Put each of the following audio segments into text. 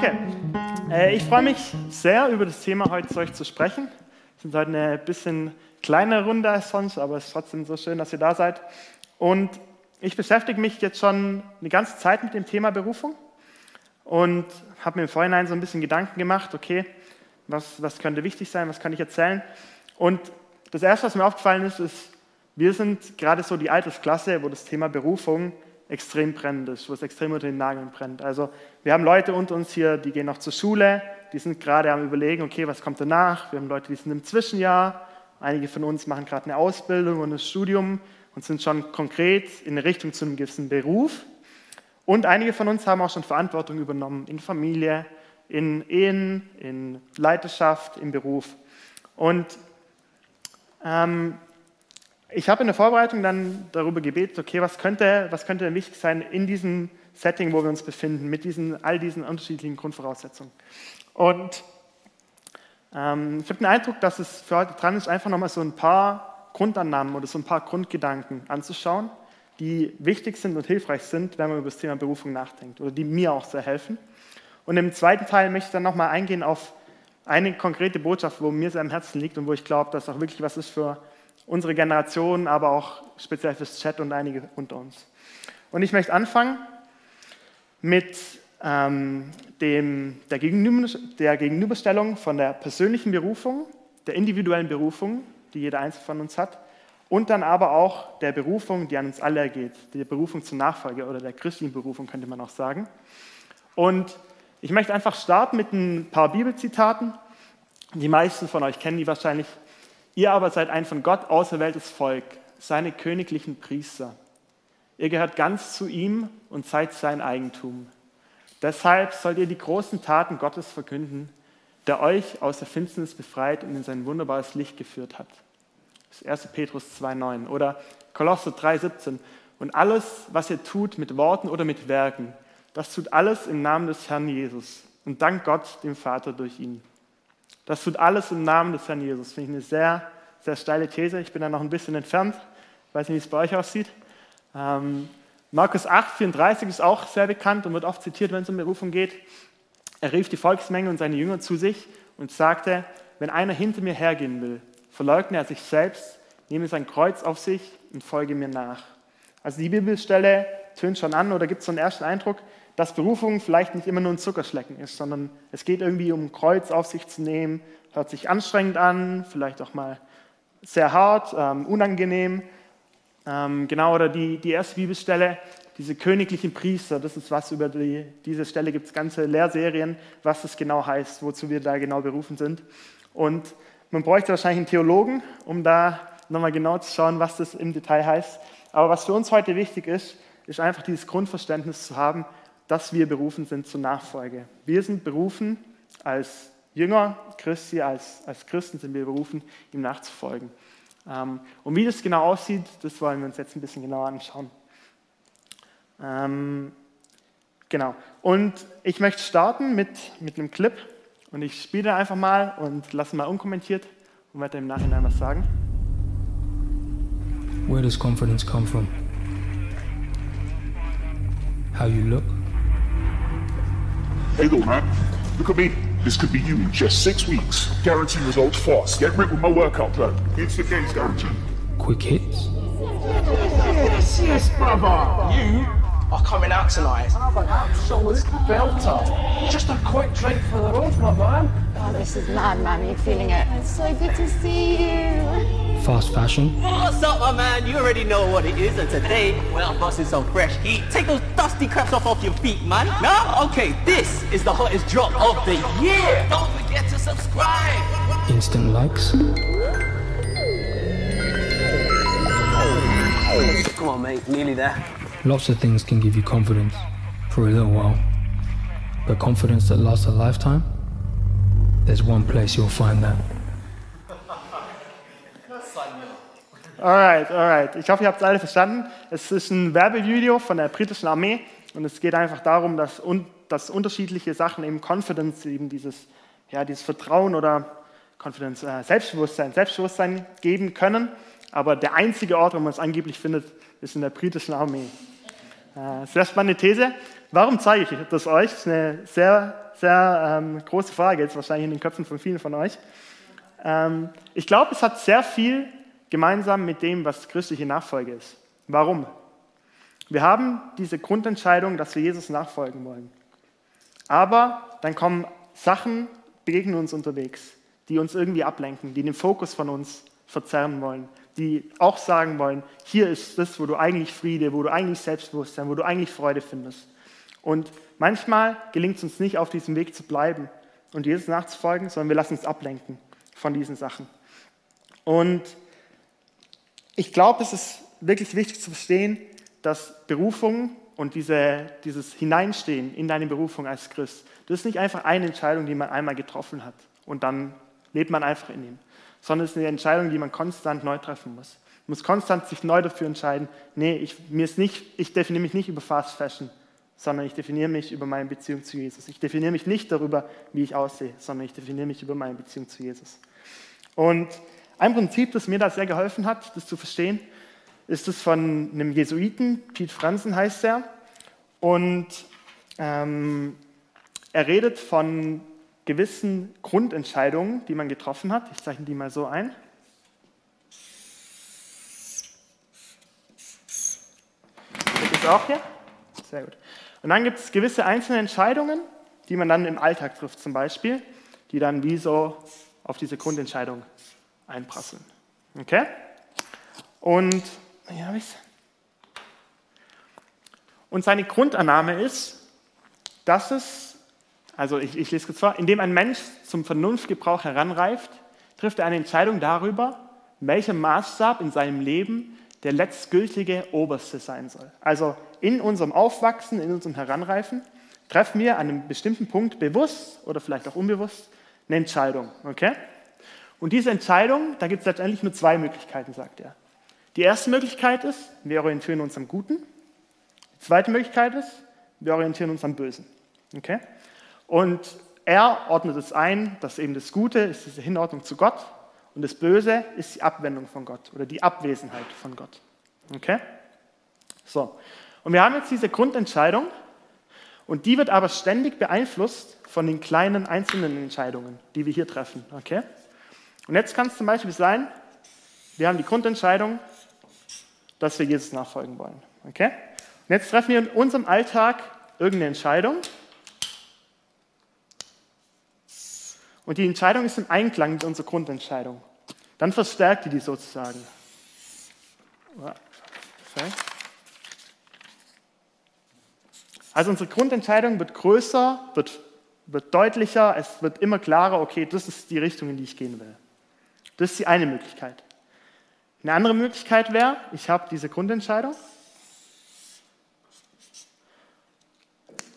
Okay, äh, ich freue mich sehr, über das Thema heute zu euch zu sprechen. Wir sind heute eine bisschen kleinere Runde als sonst, aber es ist trotzdem so schön, dass ihr da seid. Und ich beschäftige mich jetzt schon eine ganze Zeit mit dem Thema Berufung und habe mir im Vorhinein so ein bisschen Gedanken gemacht, okay, was, was könnte wichtig sein, was kann ich erzählen. Und das Erste, was mir aufgefallen ist, ist, wir sind gerade so die Altersklasse, wo das Thema Berufung extrem brennend ist, wo es extrem unter den Nageln brennt. Also wir haben Leute unter uns hier, die gehen noch zur Schule, die sind gerade am Überlegen, okay, was kommt danach? Wir haben Leute, die sind im Zwischenjahr. Einige von uns machen gerade eine Ausbildung und ein Studium und sind schon konkret in Richtung zu einem gewissen Beruf. Und einige von uns haben auch schon Verantwortung übernommen in Familie, in Ehen, in Leiterschaft, im Beruf. Und ähm, ich habe in der Vorbereitung dann darüber gebetet, okay, was könnte, was könnte denn wichtig sein in diesem Setting, wo wir uns befinden, mit diesen, all diesen unterschiedlichen Grundvoraussetzungen. Und ähm, ich habe den Eindruck, dass es für heute dran ist, einfach nochmal so ein paar Grundannahmen oder so ein paar Grundgedanken anzuschauen, die wichtig sind und hilfreich sind, wenn man über das Thema Berufung nachdenkt oder die mir auch sehr helfen. Und im zweiten Teil möchte ich dann nochmal eingehen auf eine konkrete Botschaft, wo mir sehr am Herzen liegt und wo ich glaube, dass auch wirklich was ist für unsere Generation, aber auch speziell fürs Chat und einige unter uns. Und ich möchte anfangen mit ähm, dem, der, Gegenüber, der Gegenüberstellung von der persönlichen Berufung, der individuellen Berufung, die jeder Einzelne von uns hat, und dann aber auch der Berufung, die an uns alle ergeht, der Berufung zur Nachfolge oder der christlichen Berufung, könnte man auch sagen. Und ich möchte einfach starten mit ein paar Bibelzitaten. Die meisten von euch kennen die wahrscheinlich Ihr aber seid ein von Gott auserwähltes Volk, seine königlichen Priester. Ihr gehört ganz zu ihm und seid sein Eigentum. Deshalb sollt ihr die großen Taten Gottes verkünden, der euch aus der Finsternis befreit und in sein wunderbares Licht geführt hat. Das ist 1. Petrus 2,9 oder Kolosser 3,17. Und alles, was ihr tut mit Worten oder mit Werken, das tut alles im Namen des Herrn Jesus und dank Gott, dem Vater, durch ihn. Das tut alles im Namen des Herrn Jesus. Finde ich eine sehr, sehr steile These. Ich bin da noch ein bisschen entfernt. Ich weiß nicht, wie es bei euch aussieht. Ähm, Markus 8, 34 ist auch sehr bekannt und wird oft zitiert, wenn es um Berufung geht. Er rief die Volksmenge und seine Jünger zu sich und sagte, wenn einer hinter mir hergehen will, verleugne er sich selbst, nehme sein Kreuz auf sich und folge mir nach. Also die Bibelstelle tönt schon an oder gibt so einen ersten Eindruck, dass Berufung vielleicht nicht immer nur ein Zuckerschlecken ist, sondern es geht irgendwie um Kreuz auf sich zu nehmen, hört sich anstrengend an, vielleicht auch mal sehr hart, ähm, unangenehm. Ähm, genau, oder die, die erste Bibelstelle, diese königlichen Priester, das ist was über die, diese Stelle gibt es ganze Lehrserien, was das genau heißt, wozu wir da genau berufen sind. Und man bräuchte wahrscheinlich einen Theologen, um da nochmal genau zu schauen, was das im Detail heißt. Aber was für uns heute wichtig ist, ist einfach dieses Grundverständnis zu haben, dass wir berufen sind zur Nachfolge. Wir sind berufen als Jünger Christi, als, als Christen sind wir berufen, ihm nachzufolgen. Ähm, und wie das genau aussieht, das wollen wir uns jetzt ein bisschen genauer anschauen. Ähm, genau. Und ich möchte starten mit, mit einem Clip und ich spiele einfach mal und lasse mal unkommentiert und werde im Nachhinein was sagen. Where does confidence come from? How you look? Hey, though, man. Look at me. This could be you in just six weeks. Guarantee results fast. Get rid with my workout plan. It's the case guarantee. Quick hits? Yes, yes, brother. You are coming out tonight. I'm an absolute belter. Just a quick drink for the road, my man. Oh, this is mad, man. Are you feeling it? It's so good to see you. Fast fashion? What's up, my man? You already know what it is, and today we're busting some fresh heat. Take those dusty craps off off your feet, man. Nah? Okay, this is the hottest drop of the year. Don't forget to subscribe. Instant likes? Come on, mate. Nearly there. Lots of things can give you confidence for a little while. But confidence that lasts a lifetime? There's one place you'll find that. Alright, alright. Ich hoffe, ihr habt es alle verstanden. Es ist ein Werbevideo von der britischen Armee und es geht einfach darum, dass, un dass unterschiedliche Sachen eben Confidence, eben dieses, ja, dieses Vertrauen oder Confidence, äh, Selbstbewusstsein, Selbstbewusstsein geben können. Aber der einzige Ort, wo man es angeblich findet, ist in der britischen Armee. Äh, sehr spannende These. Warum zeige ich das euch? Das ist eine sehr, sehr ähm, große Frage jetzt wahrscheinlich in den Köpfen von vielen von euch. Ähm, ich glaube, es hat sehr viel gemeinsam mit dem, was christliche Nachfolge ist. Warum? Wir haben diese Grundentscheidung, dass wir Jesus nachfolgen wollen. Aber dann kommen Sachen, begegnen uns unterwegs, die uns irgendwie ablenken, die den Fokus von uns verzerren wollen, die auch sagen wollen, hier ist das, wo du eigentlich Friede, wo du eigentlich Selbstbewusstsein, wo du eigentlich Freude findest. Und manchmal gelingt es uns nicht, auf diesem Weg zu bleiben und Jesus nachzufolgen, sondern wir lassen uns ablenken von diesen Sachen. Und ich glaube, es ist wirklich wichtig zu verstehen, dass Berufung und diese, dieses Hineinstehen in deine Berufung als Christ, das ist nicht einfach eine Entscheidung, die man einmal getroffen hat und dann lebt man einfach in ihm, sondern es ist eine Entscheidung, die man konstant neu treffen muss. Man muss konstant sich neu dafür entscheiden, nee, ich, mir ist nicht, ich definiere mich nicht über Fast Fashion, sondern ich definiere mich über meine Beziehung zu Jesus. Ich definiere mich nicht darüber, wie ich aussehe, sondern ich definiere mich über meine Beziehung zu Jesus. Und ein Prinzip, das mir da sehr geholfen hat, das zu verstehen, ist es von einem Jesuiten, Piet Franzen heißt er. Und ähm, er redet von gewissen Grundentscheidungen, die man getroffen hat. Ich zeichne die mal so ein. Das ist auch hier. Sehr gut. Und dann gibt es gewisse einzelne Entscheidungen, die man dann im Alltag trifft, zum Beispiel, die dann wie so auf diese Grundentscheidung einprasseln. Okay? Und, hier. Und seine Grundannahme ist, dass es, also ich, ich lese kurz vor, indem ein Mensch zum Vernunftgebrauch heranreift, trifft er eine Entscheidung darüber, welcher Maßstab in seinem Leben der letztgültige oberste sein soll. Also in unserem Aufwachsen, in unserem Heranreifen, treffen wir an einem bestimmten Punkt bewusst oder vielleicht auch unbewusst eine Entscheidung. Okay? Und diese Entscheidung, da gibt es letztendlich nur zwei Möglichkeiten, sagt er. Die erste Möglichkeit ist, wir orientieren uns am Guten. Die zweite Möglichkeit ist, wir orientieren uns am Bösen. Okay? Und er ordnet es ein, dass eben das Gute ist diese Hinordnung zu Gott und das Böse ist die Abwendung von Gott oder die Abwesenheit von Gott. Okay? So. Und wir haben jetzt diese Grundentscheidung und die wird aber ständig beeinflusst von den kleinen einzelnen Entscheidungen, die wir hier treffen. Okay? Und jetzt kann es zum Beispiel sein, wir haben die Grundentscheidung, dass wir Jesus nachfolgen wollen. Okay? Und jetzt treffen wir in unserem Alltag irgendeine Entscheidung. Und die Entscheidung ist im Einklang mit unserer Grundentscheidung. Dann verstärkt die die sozusagen. Also unsere Grundentscheidung wird größer, wird, wird deutlicher, es wird immer klarer, okay, das ist die Richtung, in die ich gehen will. Das ist die eine Möglichkeit. Eine andere Möglichkeit wäre, ich habe diese Grundentscheidung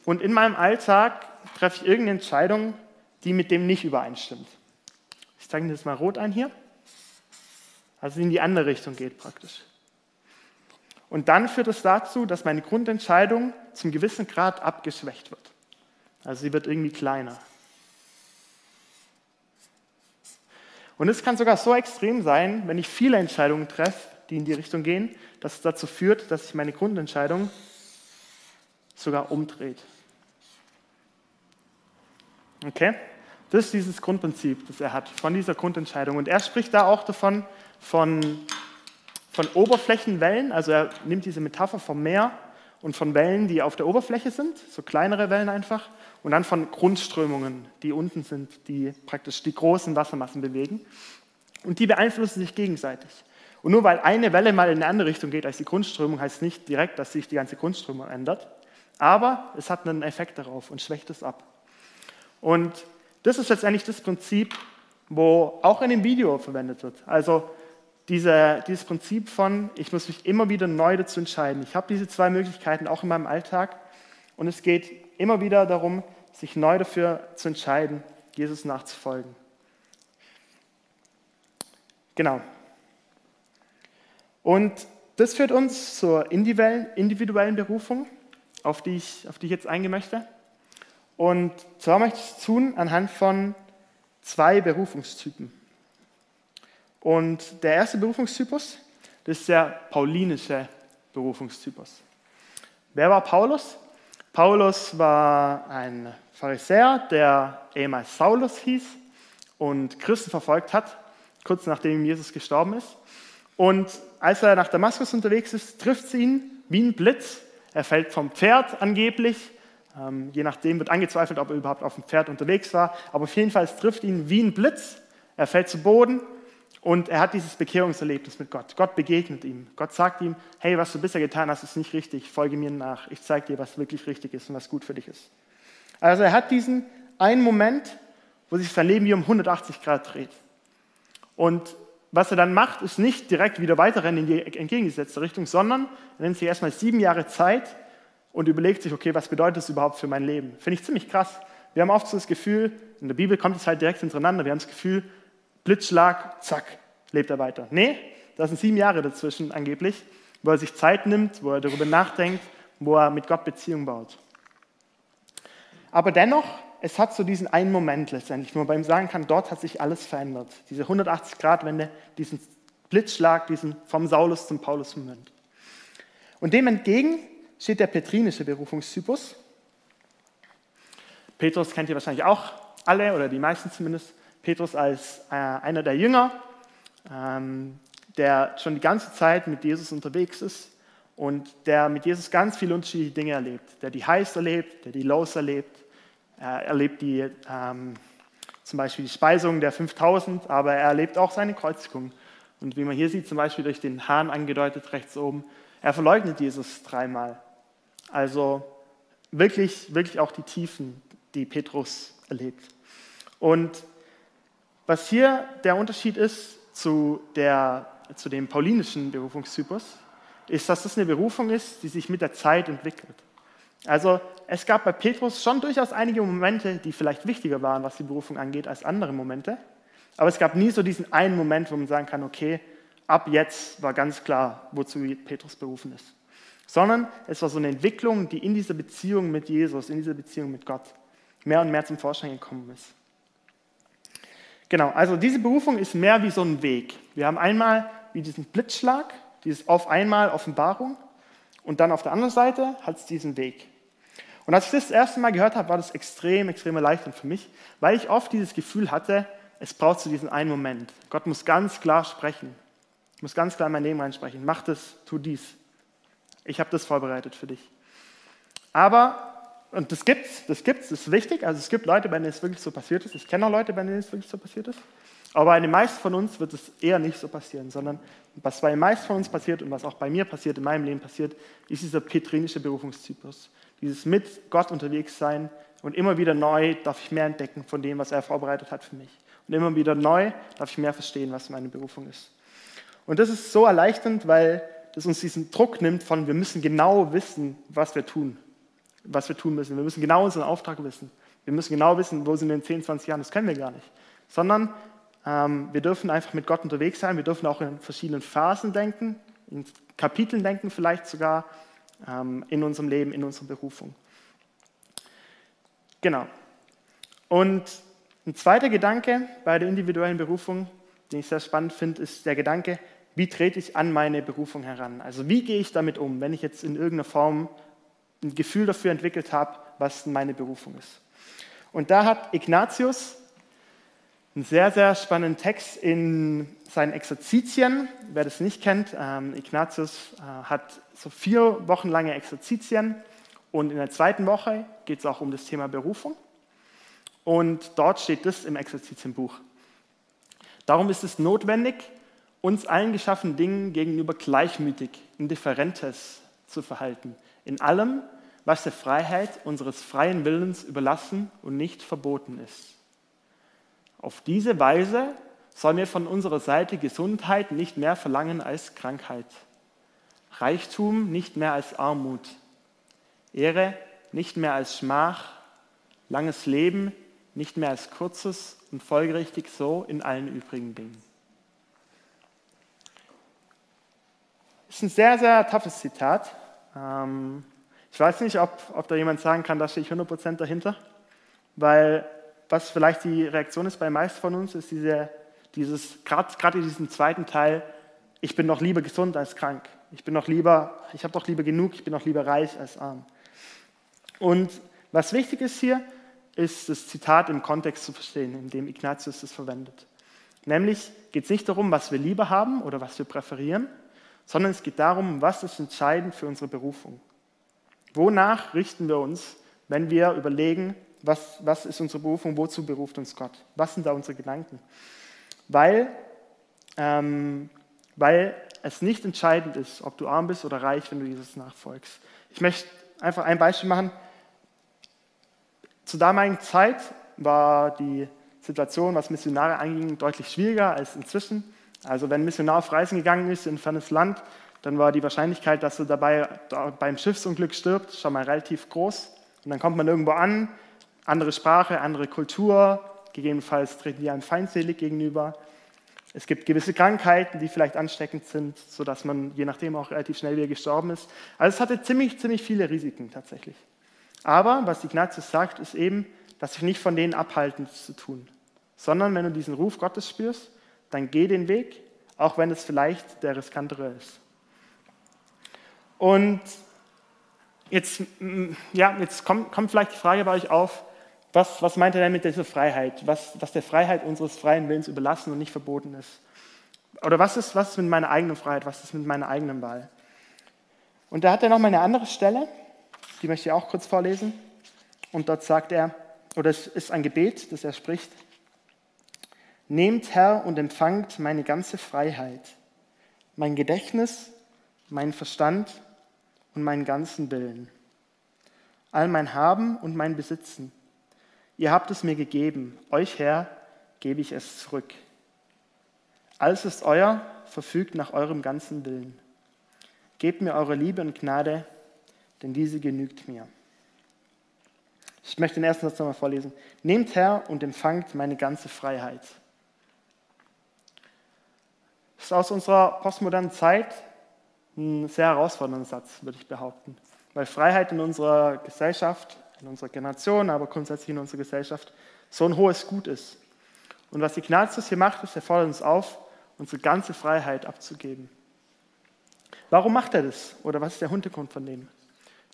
und in meinem Alltag treffe ich irgendeine Entscheidung, die mit dem nicht übereinstimmt. Ich zeige das mal rot ein hier. Also in die andere Richtung geht praktisch. Und dann führt es dazu, dass meine Grundentscheidung zum gewissen Grad abgeschwächt wird. Also sie wird irgendwie kleiner. Und es kann sogar so extrem sein, wenn ich viele Entscheidungen treffe, die in die Richtung gehen, dass es dazu führt, dass sich meine Grundentscheidung sogar umdreht. Okay? Das ist dieses Grundprinzip, das er hat, von dieser Grundentscheidung. Und er spricht da auch davon, von, von Oberflächenwellen. Also er nimmt diese Metapher vom Meer und von Wellen, die auf der Oberfläche sind, so kleinere Wellen einfach, und dann von Grundströmungen, die unten sind, die praktisch die großen Wassermassen bewegen. Und die beeinflussen sich gegenseitig. Und nur weil eine Welle mal in eine andere Richtung geht als die Grundströmung, heißt nicht direkt, dass sich die ganze Grundströmung ändert. Aber es hat einen Effekt darauf und schwächt es ab. Und das ist letztendlich das Prinzip, wo auch in dem Video verwendet wird. Also diese, dieses Prinzip von, ich muss mich immer wieder neu dazu entscheiden. Ich habe diese zwei Möglichkeiten auch in meinem Alltag und es geht immer wieder darum, sich neu dafür zu entscheiden, Jesus nachzufolgen. Genau. Und das führt uns zur individuellen Berufung, auf die ich, auf die ich jetzt eingehen möchte. Und zwar möchte ich es tun anhand von zwei Berufungstypen. Und der erste Berufungstypus, das ist der paulinische Berufungstypus. Wer war Paulus? Paulus war ein Pharisäer, der ehemals Saulus hieß und Christen verfolgt hat, kurz nachdem Jesus gestorben ist. Und als er nach Damaskus unterwegs ist, trifft sie ihn wie ein Blitz. Er fällt vom Pferd angeblich. Ähm, je nachdem wird angezweifelt, ob er überhaupt auf dem Pferd unterwegs war. Aber auf jeden Fall, es trifft ihn wie ein Blitz. Er fällt zu Boden und er hat dieses Bekehrungserlebnis mit Gott. Gott begegnet ihm. Gott sagt ihm, hey, was du bisher getan hast, ist nicht richtig. Folge mir nach. Ich zeige dir, was wirklich richtig ist und was gut für dich ist. Also er hat diesen einen Moment, wo sich sein Leben wie um 180 Grad dreht. Und was er dann macht, ist nicht direkt wieder weiterrennen in die entgegengesetzte Richtung, sondern er nimmt sich erstmal sieben Jahre Zeit und überlegt sich, okay, was bedeutet das überhaupt für mein Leben? Finde ich ziemlich krass. Wir haben oft so das Gefühl, in der Bibel kommt es halt direkt hintereinander, wir haben das Gefühl, Blitzschlag, zack, lebt er weiter. Nee, da sind sieben Jahre dazwischen angeblich, wo er sich Zeit nimmt, wo er darüber nachdenkt, wo er mit Gott Beziehung baut. Aber dennoch es hat so diesen einen Moment letztendlich, wo man bei ihm sagen kann, dort hat sich alles verändert. Diese 180-Grad-Wende, diesen Blitzschlag, diesen vom Saulus zum Paulus-Moment. Und dem entgegen steht der petrinische Berufungstypus. Petrus kennt ihr wahrscheinlich auch alle oder die meisten zumindest. Petrus als äh, einer der Jünger, ähm, der schon die ganze Zeit mit Jesus unterwegs ist und der mit Jesus ganz viele unterschiedliche Dinge erlebt. Der die Highs erlebt, der die Lows erlebt, er erlebt die, ähm, zum Beispiel die Speisung der 5000, aber er erlebt auch seine Kreuzigung. Und wie man hier sieht, zum Beispiel durch den Hahn angedeutet rechts oben, er verleugnet Jesus dreimal. Also wirklich, wirklich auch die Tiefen, die Petrus erlebt. Und was hier der Unterschied ist zu, der, zu dem paulinischen Berufungstypus, ist, dass das eine Berufung ist, die sich mit der Zeit entwickelt. Also es gab bei Petrus schon durchaus einige Momente, die vielleicht wichtiger waren, was die Berufung angeht, als andere Momente. Aber es gab nie so diesen einen Moment, wo man sagen kann, okay, ab jetzt war ganz klar, wozu Petrus berufen ist. Sondern es war so eine Entwicklung, die in dieser Beziehung mit Jesus, in dieser Beziehung mit Gott mehr und mehr zum Vorschein gekommen ist. Genau, also diese Berufung ist mehr wie so ein Weg. Wir haben einmal wie diesen Blitzschlag, dieses auf einmal Offenbarung und dann auf der anderen Seite hat es diesen Weg. Und als ich das, das erste Mal gehört habe, war das extrem, extrem erleichternd für mich, weil ich oft dieses Gefühl hatte, es braucht so diesen einen Moment. Gott muss ganz klar sprechen. Muss ganz klar in mein Leben reinsprechen. Mach das, tu dies. Ich habe das vorbereitet für dich. Aber, und das gibt's, das gibt's, das ist wichtig. Also es gibt Leute, bei denen es wirklich so passiert ist. Ich kenne auch Leute, bei denen es wirklich so passiert ist. Aber bei den meisten von uns wird es eher nicht so passieren, sondern was bei den meisten von uns passiert und was auch bei mir passiert, in meinem Leben passiert, ist dieser petrinische Berufungstypus dieses mit Gott unterwegs sein und immer wieder neu darf ich mehr entdecken von dem, was er vorbereitet hat für mich. Und immer wieder neu darf ich mehr verstehen, was meine Berufung ist. Und das ist so erleichternd, weil das uns diesen Druck nimmt von, wir müssen genau wissen, was wir tun, was wir tun müssen. Wir müssen genau unseren Auftrag wissen. Wir müssen genau wissen, wo sind wir in 10, 20 Jahren. Das können wir gar nicht. Sondern ähm, wir dürfen einfach mit Gott unterwegs sein. Wir dürfen auch in verschiedenen Phasen denken, in Kapiteln denken vielleicht sogar ähm, in unserem Leben, in unserer Berufung. Genau. Und ein zweiter Gedanke bei der individuellen Berufung, den ich sehr spannend finde, ist der Gedanke, wie trete ich an meine Berufung heran? Also wie gehe ich damit um, wenn ich jetzt in irgendeiner Form ein Gefühl dafür entwickelt habe, was meine Berufung ist. Und da hat Ignatius einen sehr, sehr spannenden Text in seinen Exerzitien. Wer das nicht kennt, ähm, Ignatius äh, hat so vier Wochen lange Exerzitien und in der zweiten Woche geht es auch um das Thema Berufung. Und dort steht das im Exerzitienbuch. Darum ist es notwendig, uns allen geschaffenen Dingen gegenüber gleichmütig, indifferentes zu verhalten. In allem, was der Freiheit unseres freien Willens überlassen und nicht verboten ist. Auf diese Weise sollen wir von unserer Seite Gesundheit nicht mehr verlangen als Krankheit, Reichtum nicht mehr als Armut, Ehre nicht mehr als Schmach, langes Leben nicht mehr als kurzes und folgerichtig so in allen übrigen Dingen. Das ist ein sehr, sehr toughes Zitat. Ähm, ich weiß nicht, ob, ob da jemand sagen kann, da stehe ich 100% dahinter, weil was vielleicht die Reaktion ist bei meisten von uns, ist diese, dieses, gerade in diesem zweiten Teil, ich bin noch lieber gesund als krank. Ich bin noch lieber, ich habe doch lieber genug, ich bin noch lieber reich als arm. Und was wichtig ist hier, ist das Zitat im Kontext zu verstehen, in dem Ignatius es verwendet. Nämlich geht es nicht darum, was wir lieber haben oder was wir präferieren, sondern es geht darum, was ist entscheidend für unsere Berufung. Wonach richten wir uns, wenn wir überlegen, was, was ist unsere Berufung, wozu beruft uns Gott? Was sind da unsere Gedanken? Weil, ähm, weil es nicht entscheidend ist, ob du arm bist oder reich, wenn du Jesus nachfolgst. Ich möchte einfach ein Beispiel machen. Zur damaligen Zeit war die Situation, was Missionare anging, deutlich schwieriger als inzwischen. Also wenn ein Missionar auf Reisen gegangen ist in ein fernes Land, dann war die Wahrscheinlichkeit, dass er dabei beim Schiffsunglück stirbt, schon mal relativ groß. Und dann kommt man irgendwo an, andere Sprache, andere Kultur, gegebenenfalls treten die einem feindselig gegenüber. Es gibt gewisse Krankheiten, die vielleicht ansteckend sind, sodass man je nachdem auch relativ schnell wieder gestorben ist. Also es hatte ziemlich, ziemlich viele Risiken tatsächlich. Aber was Ignatius sagt, ist eben, dass sich nicht von denen abhalten zu tun, sondern wenn du diesen Ruf Gottes spürst, dann geh den Weg, auch wenn es vielleicht der riskantere ist. Und jetzt, mm, ja, jetzt kommt, kommt vielleicht die Frage bei euch auf, was, was meint er denn mit dieser Freiheit? Was, was der Freiheit unseres freien Willens überlassen und nicht verboten ist? Oder was ist, was ist mit meiner eigenen Freiheit? Was ist mit meiner eigenen Wahl? Und da hat er noch mal eine andere Stelle, die möchte ich auch kurz vorlesen. Und dort sagt er, oder es ist ein Gebet, das er spricht, Nehmt Herr und empfangt meine ganze Freiheit, mein Gedächtnis, mein Verstand und meinen ganzen Willen, all mein Haben und mein Besitzen. Ihr habt es mir gegeben, euch Herr gebe ich es zurück. Alles ist euer, verfügt nach eurem ganzen Willen. Gebt mir eure Liebe und Gnade, denn diese genügt mir. Ich möchte den ersten Satz nochmal vorlesen. Nehmt Herr und empfangt meine ganze Freiheit. Ist aus unserer postmodernen Zeit ein sehr herausfordernder Satz, würde ich behaupten. Weil Freiheit in unserer Gesellschaft, in unserer Generation, aber grundsätzlich in unserer Gesellschaft so ein hohes Gut ist. Und was Ignatius hier macht, ist, er fordert uns auf, unsere ganze Freiheit abzugeben. Warum macht er das? Oder was ist der Hintergrund von dem?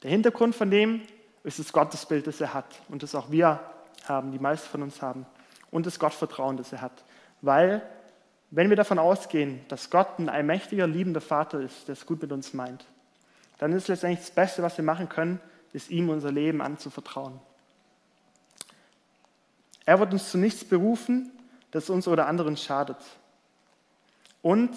Der Hintergrund von dem ist das Gottesbild, das er hat und das auch wir haben, die meisten von uns haben. Und das Gottvertrauen, das er hat. Weil wenn wir davon ausgehen, dass Gott ein allmächtiger, liebender Vater ist, der es gut mit uns meint, dann ist letztendlich das Beste, was wir machen können, ist ihm unser Leben anzuvertrauen. Er wird uns zu nichts berufen, das uns oder anderen schadet. Und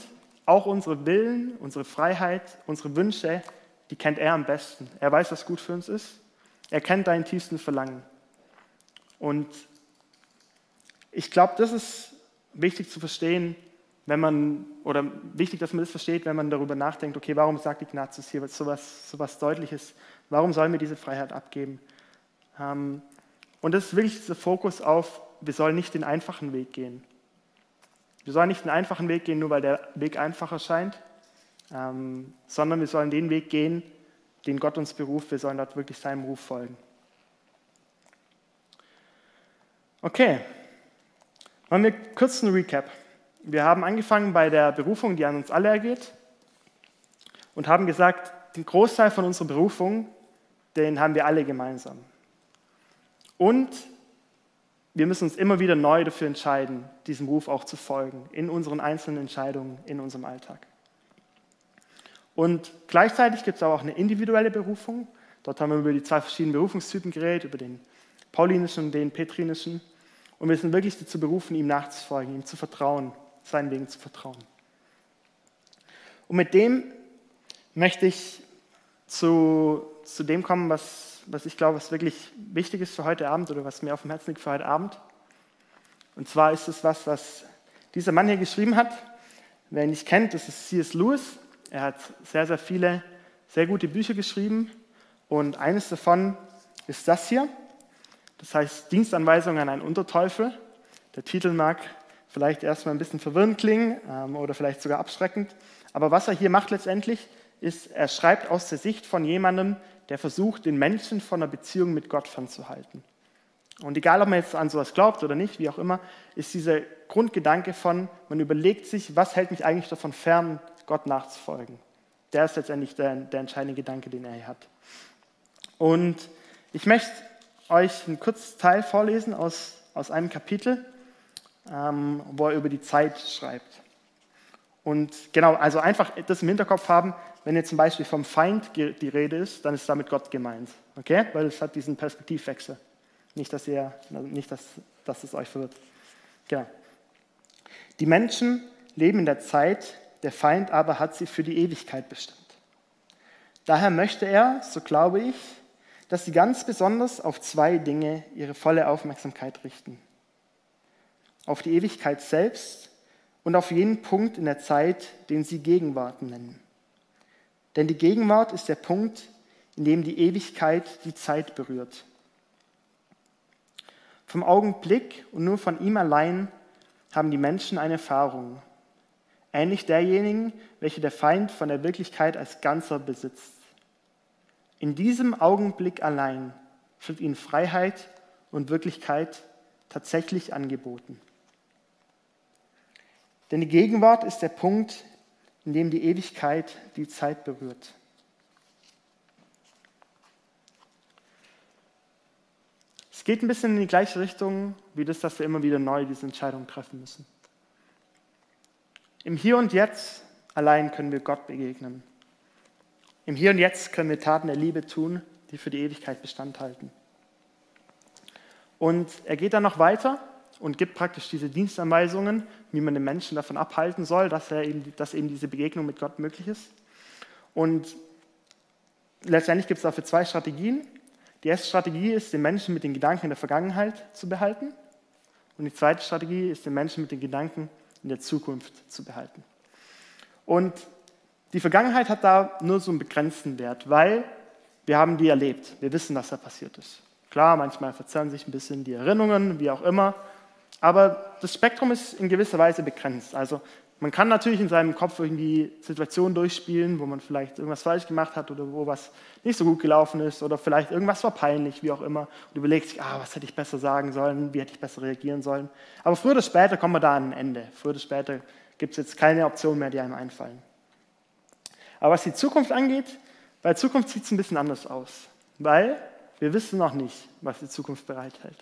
auch unsere Willen, unsere Freiheit, unsere Wünsche, die kennt er am besten. Er weiß, was gut für uns ist. Er kennt deinen tiefsten Verlangen. Und ich glaube, das ist wichtig zu verstehen, wenn man, oder wichtig, dass man das versteht, wenn man darüber nachdenkt, okay, warum sagt Ignatius hier so was, so was Deutliches? Warum sollen wir diese Freiheit abgeben? Ähm, und das ist wirklich dieser Fokus auf, wir sollen nicht den einfachen Weg gehen. Wir sollen nicht den einfachen Weg gehen, nur weil der Weg einfacher scheint, ähm, sondern wir sollen den Weg gehen, den Gott uns beruft. Wir sollen dort wirklich seinem Ruf folgen. Okay, Machen wir kurz einen Recap. Wir haben angefangen bei der Berufung, die an uns alle ergeht, und haben gesagt, den Großteil von unserer Berufung, den haben wir alle gemeinsam. Und wir müssen uns immer wieder neu dafür entscheiden, diesem Ruf auch zu folgen, in unseren einzelnen Entscheidungen, in unserem Alltag. Und gleichzeitig gibt es auch eine individuelle Berufung. Dort haben wir über die zwei verschiedenen Berufungstypen geredet, über den paulinischen und den petrinischen. Und wir sind wirklich dazu berufen, ihm nachzufolgen, ihm zu vertrauen, seinen Wegen zu vertrauen. Und mit dem möchte ich zu, zu dem kommen, was, was ich glaube, was wirklich wichtig ist für heute Abend oder was mir auf dem Herzen liegt für heute Abend. Und zwar ist es was, was dieser Mann hier geschrieben hat. Wer ihn nicht kennt, das ist C.S. Lewis. Er hat sehr, sehr viele, sehr gute Bücher geschrieben. Und eines davon ist das hier. Das heißt Dienstanweisung an einen Unterteufel. Der Titel mag vielleicht erstmal ein bisschen verwirrend klingen ähm, oder vielleicht sogar abschreckend. Aber was er hier macht letztendlich, ist, er schreibt aus der Sicht von jemandem, der versucht, den Menschen von einer Beziehung mit Gott fernzuhalten. Und egal, ob man jetzt an sowas glaubt oder nicht, wie auch immer, ist dieser Grundgedanke von, man überlegt sich, was hält mich eigentlich davon fern, Gott nachzufolgen. Der ist letztendlich der, der entscheidende Gedanke, den er hier hat. Und Ich möchte euch einen kurzen Teil vorlesen aus, aus einem Kapitel, ähm, wo er über die Zeit schreibt. Und genau, also einfach das im Hinterkopf haben, wenn jetzt zum Beispiel vom Feind die Rede ist, dann ist damit Gott gemeint. Okay? Weil es hat diesen Perspektivwechsel. Nicht, dass, ihr, nicht dass, dass es euch verwirrt. Genau. Die Menschen leben in der Zeit, der Feind aber hat sie für die Ewigkeit bestimmt. Daher möchte er, so glaube ich, dass sie ganz besonders auf zwei Dinge ihre volle Aufmerksamkeit richten. Auf die Ewigkeit selbst und auf jenen Punkt in der Zeit, den sie Gegenwart nennen. Denn die Gegenwart ist der Punkt, in dem die Ewigkeit die Zeit berührt. Vom Augenblick und nur von ihm allein haben die Menschen eine Erfahrung, ähnlich derjenigen, welche der Feind von der Wirklichkeit als Ganzer besitzt. In diesem Augenblick allein wird ihnen Freiheit und Wirklichkeit tatsächlich angeboten. Denn die Gegenwart ist der Punkt, in dem die Ewigkeit die Zeit berührt. Es geht ein bisschen in die gleiche Richtung wie das, dass wir immer wieder neu diese Entscheidung treffen müssen. Im Hier und Jetzt allein können wir Gott begegnen. Im Hier und Jetzt können wir Taten der Liebe tun, die für die Ewigkeit Bestand halten. Und er geht dann noch weiter und gibt praktisch diese Dienstanweisungen, wie man den Menschen davon abhalten soll, dass, er eben, dass eben diese Begegnung mit Gott möglich ist. Und letztendlich gibt es dafür zwei Strategien. Die erste Strategie ist, den Menschen mit den Gedanken in der Vergangenheit zu behalten. Und die zweite Strategie ist, den Menschen mit den Gedanken in der Zukunft zu behalten. Und die Vergangenheit hat da nur so einen begrenzten Wert, weil wir haben die erlebt. Wir wissen, dass da passiert ist. Klar, manchmal verzerren sich ein bisschen die Erinnerungen, wie auch immer. Aber das Spektrum ist in gewisser Weise begrenzt. Also man kann natürlich in seinem Kopf irgendwie Situationen durchspielen, wo man vielleicht irgendwas falsch gemacht hat oder wo was nicht so gut gelaufen ist oder vielleicht irgendwas war peinlich, wie auch immer. Und überlegt sich, ah, was hätte ich besser sagen sollen, wie hätte ich besser reagieren sollen. Aber früher oder später kommen wir da an ein Ende. Früher oder später gibt es jetzt keine Optionen mehr, die einem einfallen. Aber was die Zukunft angeht, bei Zukunft sieht es ein bisschen anders aus, weil wir wissen noch nicht, was die Zukunft bereithält.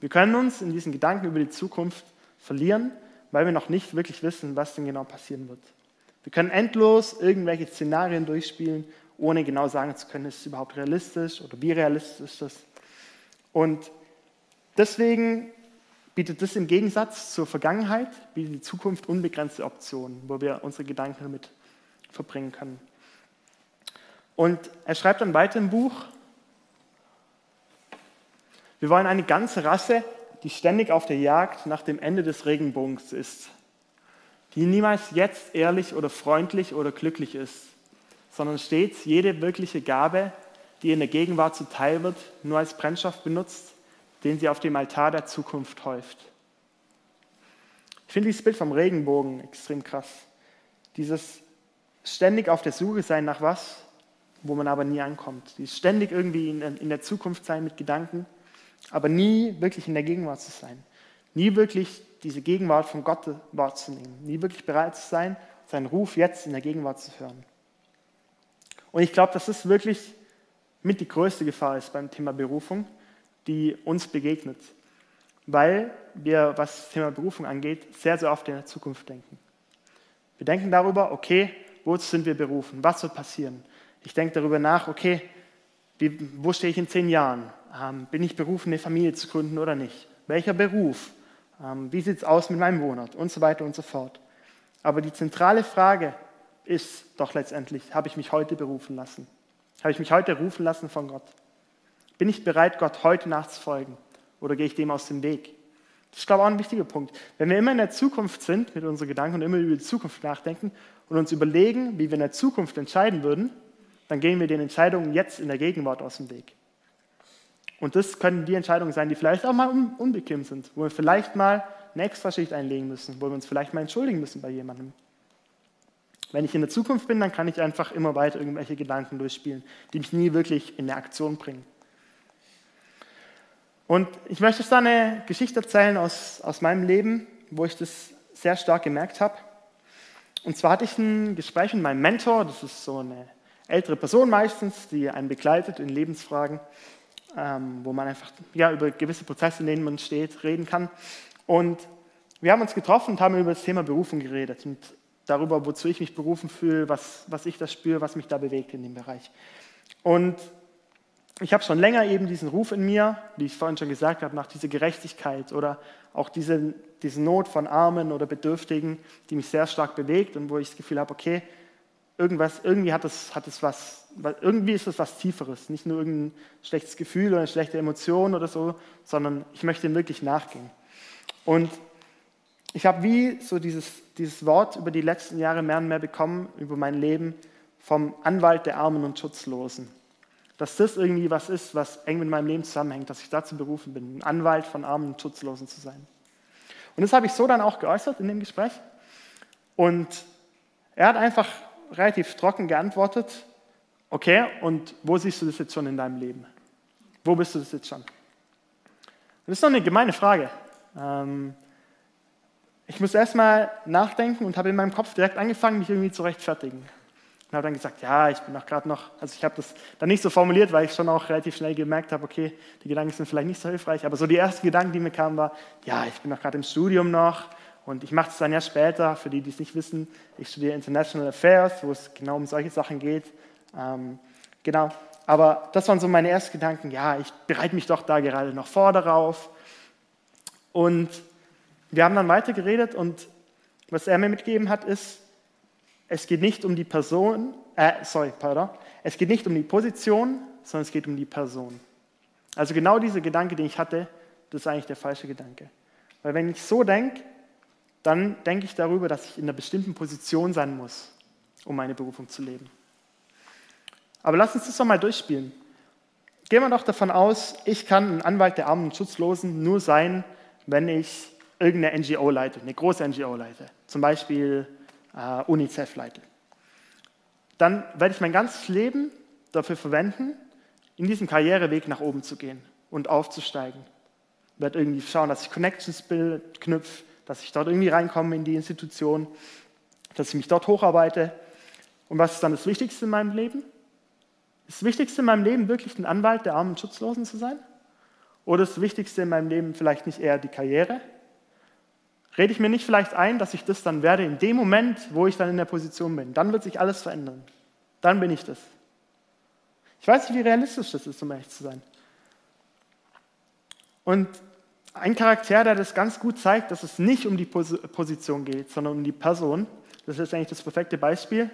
Wir können uns in diesen Gedanken über die Zukunft verlieren, weil wir noch nicht wirklich wissen, was denn genau passieren wird. Wir können endlos irgendwelche Szenarien durchspielen, ohne genau sagen zu können, ist es überhaupt realistisch oder wie realistisch ist das. Und deswegen bietet das im Gegensatz zur Vergangenheit, bietet die Zukunft unbegrenzte Optionen, wo wir unsere Gedanken damit verbringen können. Und er schreibt dann weiter im Buch, wir wollen eine ganze Rasse, die ständig auf der Jagd nach dem Ende des Regenbogens ist, die niemals jetzt ehrlich oder freundlich oder glücklich ist, sondern stets jede wirkliche Gabe, die in der Gegenwart zuteil wird, nur als Brennstoff benutzt, den sie auf dem Altar der Zukunft häuft. Ich finde dieses Bild vom Regenbogen extrem krass. Dieses ständig auf der Suche sein nach was, wo man aber nie ankommt. Dieses ständig irgendwie in der Zukunft sein mit Gedanken aber nie wirklich in der Gegenwart zu sein. Nie wirklich diese Gegenwart von Gott wahrzunehmen. Nie wirklich bereit zu sein, seinen Ruf jetzt in der Gegenwart zu hören. Und ich glaube, dass das wirklich mit die größte Gefahr ist beim Thema Berufung, die uns begegnet. Weil wir, was das Thema Berufung angeht, sehr, sehr oft in der Zukunft denken. Wir denken darüber, okay, wozu sind wir berufen? Was wird passieren? Ich denke darüber nach, okay, wie, wo stehe ich in zehn Jahren? Ähm, bin ich berufen, eine Familie zu gründen oder nicht? Welcher Beruf? Ähm, wie sieht es aus mit meinem Wohnort? Und so weiter und so fort. Aber die zentrale Frage ist doch letztendlich, habe ich mich heute berufen lassen? Habe ich mich heute rufen lassen von Gott? Bin ich bereit, Gott heute nachzufolgen? Oder gehe ich dem aus dem Weg? Das ist, glaube ich, auch ein wichtiger Punkt. Wenn wir immer in der Zukunft sind mit unseren Gedanken und immer über die Zukunft nachdenken und uns überlegen, wie wir in der Zukunft entscheiden würden, dann gehen wir den Entscheidungen jetzt in der Gegenwart aus dem Weg. Und das können die Entscheidungen sein, die vielleicht auch mal unbequem sind, wo wir vielleicht mal eine Extraschicht einlegen müssen, wo wir uns vielleicht mal entschuldigen müssen bei jemandem. Wenn ich in der Zukunft bin, dann kann ich einfach immer weiter irgendwelche Gedanken durchspielen, die mich nie wirklich in eine Aktion bringen. Und ich möchte euch da eine Geschichte erzählen aus, aus meinem Leben, wo ich das sehr stark gemerkt habe. Und zwar hatte ich ein Gespräch mit meinem Mentor, das ist so eine ältere Person meistens, die einen begleitet in Lebensfragen. ähm, wo man einfach ja, über gewisse Prozesse, in denen man steht, reden kann. Und wir haben uns getroffen und haben über das Thema Berufung geredet und darüber, wozu ich mich berufen fühle, was, was ich da spüre, was mich da bewegt in dem Bereich. Und ich habe schon länger eben diesen Ruf in mir, wie ich vorhin schon gesagt habe, nach dieser Gerechtigkeit oder auch diese, diese Not von Armen oder Bedürftigen, die mich sehr stark bewegt und wo ich das Gefühl habe, okay, irgendwas, irgendwie hat es, hat es was, irgendwie ist es was Tieferes, nicht nur irgendein schlechtes Gefühl oder eine schlechte Emotion oder so, sondern ich möchte ihm wirklich nachgehen. Und ich habe wie so dieses, dieses Wort über die letzten Jahre mehr und mehr bekommen, über mein Leben, vom Anwalt der Armen und Schutzlosen dass das irgendwie was ist, was eng mit meinem Leben zusammenhängt, dass ich dazu berufen bin, ein Anwalt von Armen und Schutzlosen zu sein. Und das habe ich so dann auch geäußert in dem Gespräch. Und er hat einfach relativ trocken geantwortet, okay, und wo siehst du das jetzt schon in deinem Leben? Wo bist du das jetzt schon? Das ist noch eine gemeine Frage. Ähm, ich muss erstmal nachdenken und habe in meinem Kopf direkt angefangen, mich irgendwie zu rechtfertigen. Und habe dann gesagt, ja, ich bin auch gerade noch, also ich habe das dann nicht so formuliert, weil ich schon auch relativ schnell gemerkt habe, okay, die Gedanken sind vielleicht nicht so hilfreich, aber so die ersten Gedanken, die mir kamen, war, ja, ich bin noch gerade im Studium noch und ich mache es dann ja später, für die, die es nicht wissen, ich studiere International Affairs, wo es genau um solche Sachen geht. Ähm, genau, aber das waren so meine ersten Gedanken, ja, ich bereite mich doch da gerade noch vor darauf. Und wir haben dann weiter geredet und was er mir mitgegeben hat, ist, es geht nicht um die Person, äh, sorry, pardon, es geht nicht um die Position, sondern es geht um die Person. Also genau dieser Gedanke, den ich hatte, das ist eigentlich der falsche Gedanke. Weil wenn ich so denke, dann denke ich darüber, dass ich in einer bestimmten Position sein muss, um meine Berufung zu leben. Aber lass uns das doch mal durchspielen. Gehen wir doch davon aus, ich kann ein Anwalt der Armen und Schutzlosen nur sein, wenn ich irgendeine NGO leite, eine große NGO leite. Zum Beispiel äh, UNICEF leite. Dann werde ich mein ganzes Leben dafür verwenden, in diesem Karriereweg nach oben zu gehen und aufzusteigen. Ich werde irgendwie schauen, dass ich Connections knüpfe, dass ich dort irgendwie reinkomme in die Institution, dass ich mich dort hocharbeite. Und was ist dann das Wichtigste in meinem Leben? Ist das Wichtigste in meinem Leben wirklich ein Anwalt der Armen und Schutzlosen zu sein? Oder ist das Wichtigste in meinem Leben vielleicht nicht eher die Karriere, Rede ich mir nicht vielleicht ein, dass ich das dann werde in dem Moment, wo ich dann in der Position bin? Dann wird sich alles verändern. Dann bin ich das. Ich weiß nicht, wie realistisch das ist, um ehrlich zu sein. Und ein Charakter, der das ganz gut zeigt, dass es nicht um die Position geht, sondern um die Person, das ist eigentlich das perfekte Beispiel,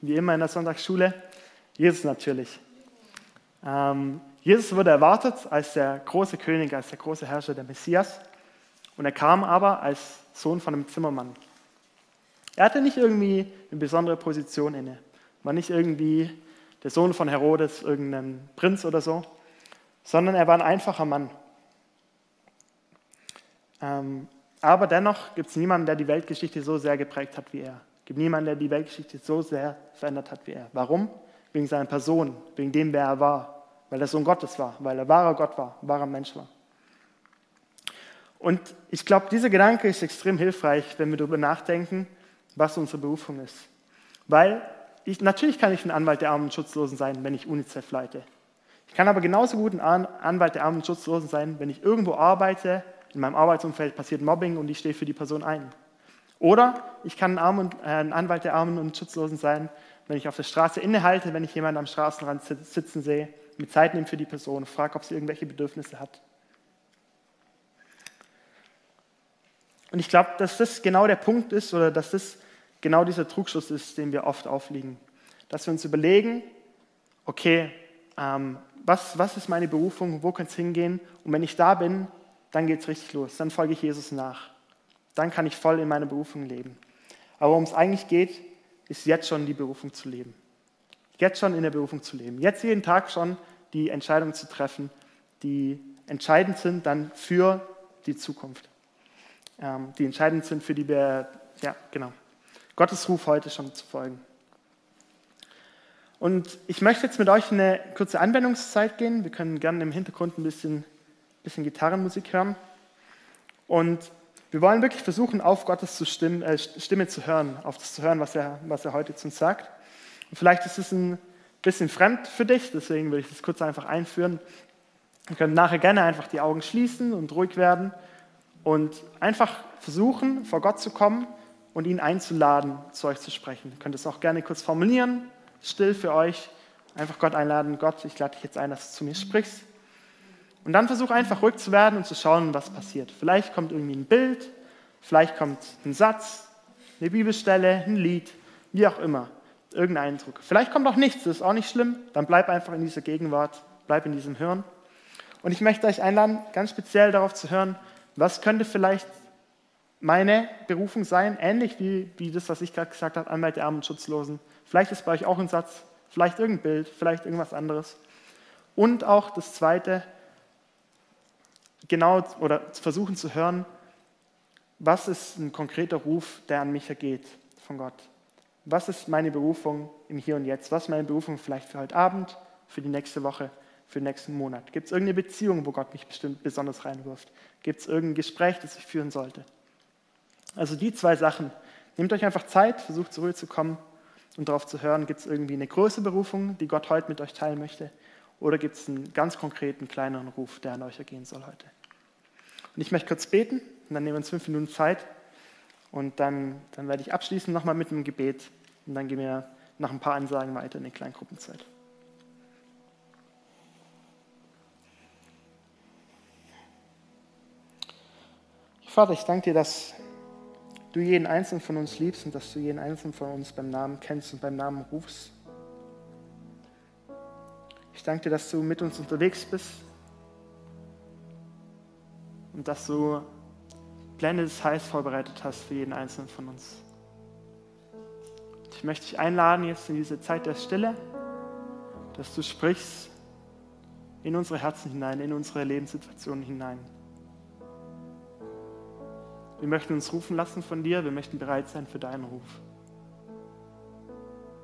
wie immer in der Sonntagsschule, Jesus natürlich. Ähm, Jesus wurde erwartet als der große König, als der große Herrscher, der Messias. Und er kam aber als Sohn von einem Zimmermann. Er hatte nicht irgendwie eine besondere Position inne, war nicht irgendwie der Sohn von Herodes, irgendein Prinz oder so, sondern er war ein einfacher Mann. Ähm, aber dennoch gibt es niemanden, der die Weltgeschichte so sehr geprägt hat wie er. Es gibt niemanden, der die Weltgeschichte so sehr verändert hat wie er. Warum? Wegen seiner Person, wegen dem, wer er war, weil er Sohn Gottes war, weil er wahrer Gott war, wahrer Mensch war. Und ich glaube, dieser Gedanke ist extrem hilfreich, wenn wir darüber nachdenken, was unsere Berufung ist. Weil ich, natürlich kann ich ein Anwalt der Armen und Schutzlosen sein, wenn ich UNICEF leite. Ich kann aber genauso gut ein Anwalt der Armen und Schutzlosen sein, wenn ich irgendwo arbeite, in meinem Arbeitsumfeld passiert Mobbing und ich stehe für die Person ein. Oder ich kann ein, äh, ein Anwalt der Armen und Schutzlosen sein, wenn ich auf der Straße innehalte, wenn ich jemanden am Straßenrand sitzen sehe, mit Zeit nehme für die Person, frage, ob sie irgendwelche Bedürfnisse hat. Und ich glaube, dass das genau der Punkt ist oder dass das genau dieser Trugschluss ist, den wir oft aufliegen. Dass wir uns überlegen, okay, ähm, was, was ist meine Berufung, wo kann es hingehen? Und wenn ich da bin, dann geht es richtig los, dann folge ich Jesus nach. Dann kann ich voll in meiner Berufung leben. Aber worum es eigentlich geht, ist jetzt schon die Berufung zu leben. Jetzt schon in der Berufung zu leben. Jetzt jeden Tag schon die Entscheidungen zu treffen, die entscheidend sind dann für die Zukunft. Ähm, die entscheidend sind für die wir, ja, genau, Gottes Ruf heute schon zu folgen. Und ich möchte jetzt mit euch eine kurze Anwendungszeit gehen. Wir können gerne im Hintergrund ein bisschen, bisschen Gitarrenmusik hören. Und wir wollen wirklich versuchen, auf Gottes Stimme, äh, Stimme zu hören, auf das zu hören, was er, was er heute zu uns sagt. Und vielleicht ist es ein bisschen fremd für dich, deswegen will ich das kurz einfach einführen. Ihr könnt nachher gerne einfach die Augen schließen und ruhig werden und einfach versuchen, vor Gott zu kommen und ihn einzuladen, zu euch zu sprechen. Ihr könnt es auch gerne kurz formulieren, still für euch. Einfach Gott einladen, Gott, ich lade dich jetzt ein, dass du zu mir sprichst. Und dann versuch einfach ruhig zu werden und zu schauen, was passiert. Vielleicht kommt irgendwie ein Bild, vielleicht kommt ein Satz, eine Bibelstelle, ein Lied, wie auch immer, irgendein Eindruck. Vielleicht kommt auch nichts, das ist auch nicht schlimm. Dann bleib einfach in dieser Gegenwart, bleib in diesem Hören. Und ich möchte euch einladen, ganz speziell darauf zu hören, was könnte vielleicht meine Berufung sein, ähnlich wie, wie das, was ich gerade gesagt habe, Anwalt der Armen und Schutzlosen. Vielleicht ist bei euch auch ein Satz, vielleicht irgendein Bild, vielleicht irgendwas anderes. Und auch das Zweite, genau oder versuchen zu hören, was ist ein konkreter Ruf, der an mich ergeht von Gott. Was ist meine Berufung im Hier und Jetzt? Was ist meine Berufung vielleicht für heute Abend, für die nächste Woche, für den nächsten Monat? Gibt es irgendeine Beziehung, wo Gott mich bestimmt besonders reinwirft? Gibt es irgendein Gespräch, das ich führen sollte? Also die zwei Sachen. Nehmt euch einfach Zeit, versucht zur Ruhe zu kommen und darauf zu hören, gibt es irgendwie eine große Berufung, die Gott heute mit euch teilen möchte? Oder gibt es einen ganz konkreten, kleineren Ruf, der an euch ergehen soll heute? Und ich möchte kurz beten und dann nehmen wir uns fünf Minuten Zeit und dann, dann werde ich abschließen nochmal mit einem Gebet und dann gehen wir nach ein paar Ansagen weiter in die Kleingruppenzeit. Vater, ich danke dir, dass du jeden Einzelnen von uns liebst und dass du jeden Einzelnen von uns beim Namen kennst und beim Namen rufst. Ich danke dir, dass du mit uns unterwegs bist und dass du Pläne des Heils vorbereitet hast für jeden Einzelnen von uns. Ich möchte dich einladen jetzt in diese Zeit der Stille, dass du sprichst in unsere Herzen hinein, in unsere Lebenssituationen hinein. Wir möchten uns rufen lassen von dir, wir möchten bereit sein für deinen Ruf.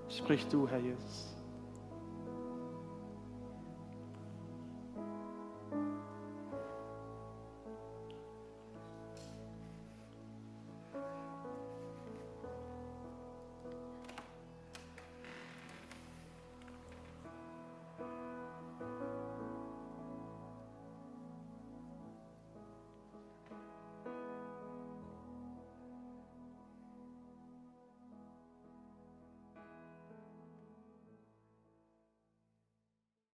Sprich du, Herr Jesus.